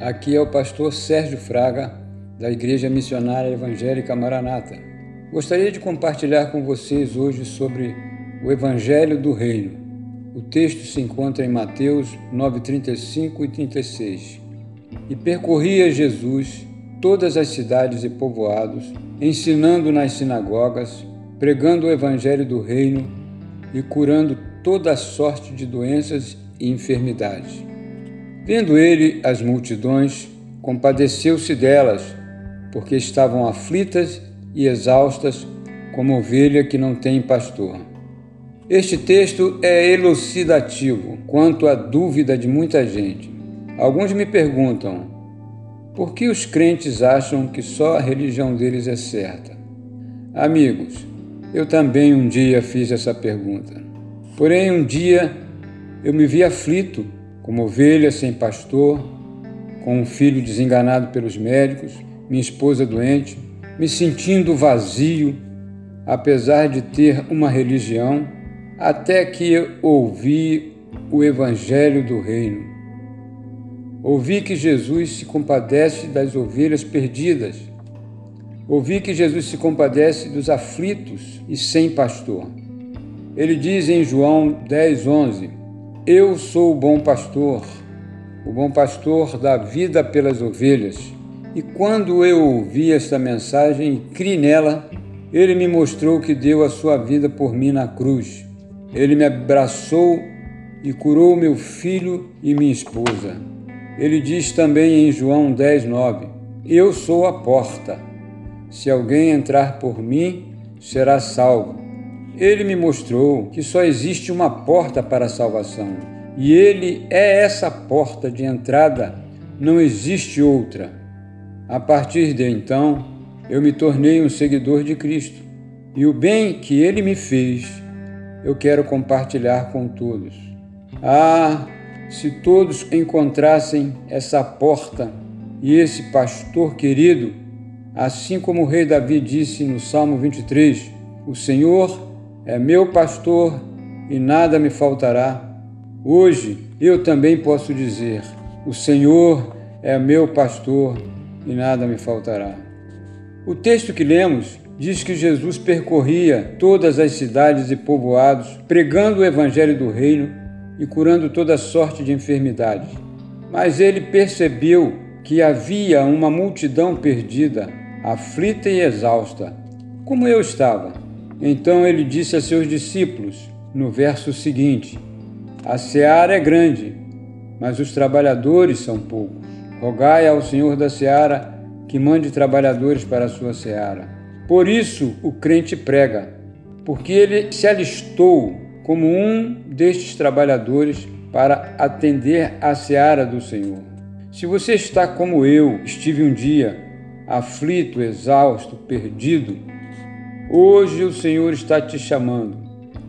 Aqui é o pastor Sérgio Fraga, da Igreja Missionária Evangélica Maranata. Gostaria de compartilhar com vocês hoje sobre o Evangelho do Reino. O texto se encontra em Mateus 9, 35 e 36. E percorria Jesus todas as cidades e povoados, ensinando nas sinagogas, pregando o Evangelho do Reino e curando toda sorte de doenças e enfermidades. Vendo ele as multidões, compadeceu-se delas, porque estavam aflitas e exaustas, como ovelha que não tem pastor. Este texto é elucidativo quanto à dúvida de muita gente. Alguns me perguntam: por que os crentes acham que só a religião deles é certa? Amigos, eu também um dia fiz essa pergunta. Porém, um dia eu me vi aflito, como ovelha sem pastor, com um filho desenganado pelos médicos, minha esposa doente, me sentindo vazio, apesar de ter uma religião, até que ouvi o Evangelho do Reino. Ouvi que Jesus se compadece das ovelhas perdidas. Ouvi que Jesus se compadece dos aflitos e sem pastor. Ele diz em João 10, 11: Eu sou o bom pastor, o bom pastor dá vida pelas ovelhas. E quando eu ouvi esta mensagem e criei nela, ele me mostrou que deu a sua vida por mim na cruz. Ele me abraçou e curou meu filho e minha esposa. Ele diz também em João 10, 9: Eu sou a porta. Se alguém entrar por mim, será salvo ele me mostrou que só existe uma porta para a salvação e ele é essa porta de entrada, não existe outra. A partir de então, eu me tornei um seguidor de Cristo e o bem que ele me fez, eu quero compartilhar com todos. Ah, se todos encontrassem essa porta e esse pastor querido, assim como o rei Davi disse no Salmo 23, o Senhor é meu pastor e nada me faltará. Hoje eu também posso dizer: O Senhor é meu pastor e nada me faltará. O texto que lemos diz que Jesus percorria todas as cidades e povoados, pregando o evangelho do reino e curando toda sorte de enfermidades. Mas ele percebeu que havia uma multidão perdida, aflita e exausta, como eu estava. Então ele disse a seus discípulos, no verso seguinte: A seara é grande, mas os trabalhadores são poucos. Rogai ao Senhor da seara que mande trabalhadores para a sua seara. Por isso o crente prega, porque ele se alistou como um destes trabalhadores para atender à seara do Senhor. Se você está como eu, estive um dia, aflito, exausto, perdido, Hoje o Senhor está te chamando.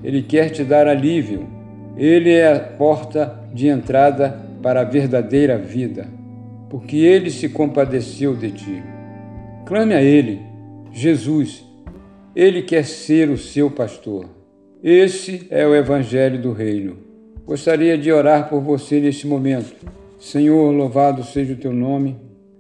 Ele quer te dar alívio. Ele é a porta de entrada para a verdadeira vida, porque ele se compadeceu de ti. Clame a ele, Jesus. Ele quer ser o seu pastor. Esse é o evangelho do reino. Gostaria de orar por você neste momento. Senhor, louvado seja o teu nome.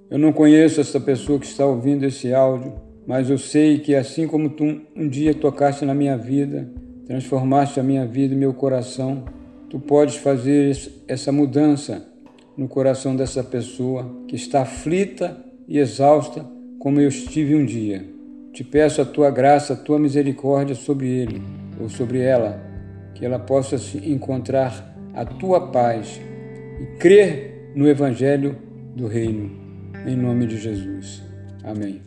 Eu não conheço essa pessoa que está ouvindo esse áudio mas eu sei que assim como tu um dia tocaste na minha vida, transformaste a minha vida e meu coração, tu podes fazer essa mudança no coração dessa pessoa que está aflita e exausta como eu estive um dia. Te peço a tua graça, a tua misericórdia sobre ele ou sobre ela, que ela possa encontrar a tua paz e crer no evangelho do reino. Em nome de Jesus. Amém.